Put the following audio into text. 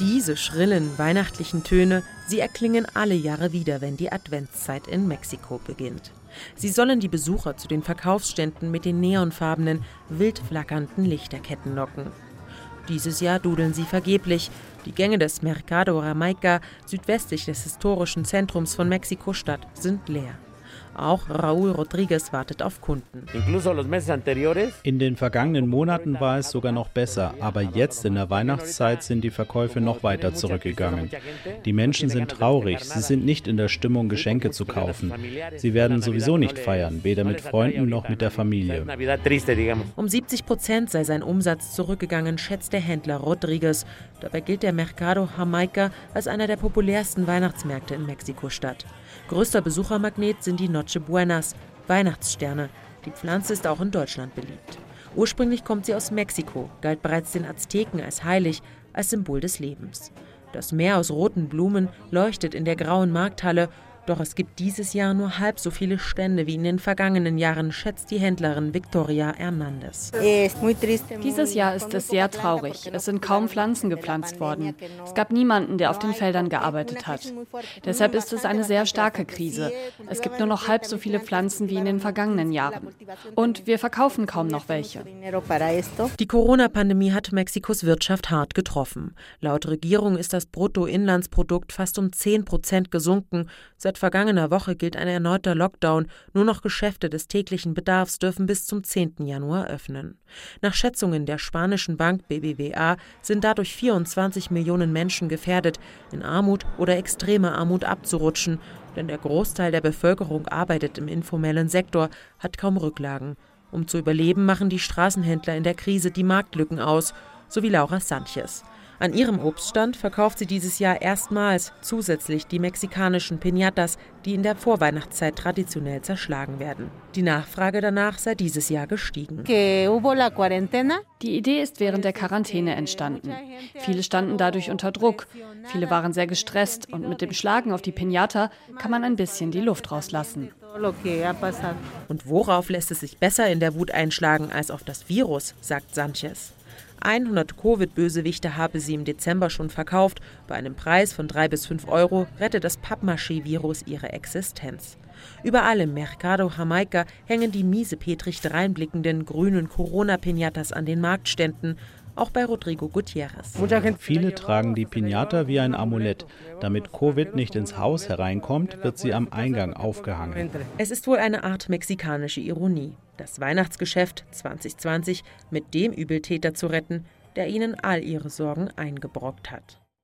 Diese schrillen weihnachtlichen Töne, sie erklingen alle Jahre wieder, wenn die Adventszeit in Mexiko beginnt. Sie sollen die Besucher zu den Verkaufsständen mit den neonfarbenen, wild flackernden Lichterketten locken. Dieses Jahr dudeln sie vergeblich. Die Gänge des Mercado Ramaica, südwestlich des historischen Zentrums von Mexiko-Stadt, sind leer. Auch Raúl Rodriguez wartet auf Kunden. In den vergangenen Monaten war es sogar noch besser, aber jetzt in der Weihnachtszeit sind die Verkäufe noch weiter zurückgegangen. Die Menschen sind traurig, sie sind nicht in der Stimmung, Geschenke zu kaufen. Sie werden sowieso nicht feiern, weder mit Freunden noch mit der Familie. Um 70 Prozent sei sein Umsatz zurückgegangen, schätzt der Händler Rodriguez. Dabei gilt der Mercado Jamaica als einer der populärsten Weihnachtsmärkte in Mexiko-Stadt. Größter Besuchermagnet sind die Noche Buenas, Weihnachtssterne. Die Pflanze ist auch in Deutschland beliebt. Ursprünglich kommt sie aus Mexiko, galt bereits den Azteken als heilig, als Symbol des Lebens. Das Meer aus roten Blumen leuchtet in der grauen Markthalle doch es gibt dieses Jahr nur halb so viele Stände wie in den vergangenen Jahren, schätzt die Händlerin Victoria Hernandez. Dieses Jahr ist es sehr traurig. Es sind kaum Pflanzen gepflanzt worden. Es gab niemanden, der auf den Feldern gearbeitet hat. Deshalb ist es eine sehr starke Krise. Es gibt nur noch halb so viele Pflanzen wie in den vergangenen Jahren. Und wir verkaufen kaum noch welche. Die Corona-Pandemie hat Mexikos Wirtschaft hart getroffen. Laut Regierung ist das Bruttoinlandsprodukt fast um 10 Prozent gesunken. Seit Seit vergangener Woche gilt ein erneuter Lockdown. Nur noch Geschäfte des täglichen Bedarfs dürfen bis zum 10. Januar öffnen. Nach Schätzungen der spanischen Bank BBVA sind dadurch 24 Millionen Menschen gefährdet, in Armut oder extreme Armut abzurutschen. Denn der Großteil der Bevölkerung arbeitet im informellen Sektor, hat kaum Rücklagen. Um zu überleben, machen die Straßenhändler in der Krise die Marktlücken aus, so wie Laura Sanchez. An ihrem Obststand verkauft sie dieses Jahr erstmals zusätzlich die mexikanischen Piñatas, die in der Vorweihnachtszeit traditionell zerschlagen werden. Die Nachfrage danach sei dieses Jahr gestiegen. Die Idee ist während der Quarantäne entstanden. Viele standen dadurch unter Druck. Viele waren sehr gestresst und mit dem Schlagen auf die Piñata kann man ein bisschen die Luft rauslassen. Und worauf lässt es sich besser in der Wut einschlagen als auf das Virus, sagt Sanchez. 100 Covid-Bösewichte habe sie im Dezember schon verkauft. Bei einem Preis von 3 bis 5 Euro rettet das Pappmaché-Virus ihre Existenz. Überall im Mercado Jamaica hängen die miesepetrig dreinblickenden grünen Corona-Pinatas an den Marktständen auch bei Rodrigo Gutierrez. Viele tragen die Pinata wie ein Amulett. Damit Covid nicht ins Haus hereinkommt, wird sie am Eingang aufgehangen. Es ist wohl eine Art mexikanische Ironie, das Weihnachtsgeschäft 2020 mit dem Übeltäter zu retten, der ihnen all ihre Sorgen eingebrockt hat.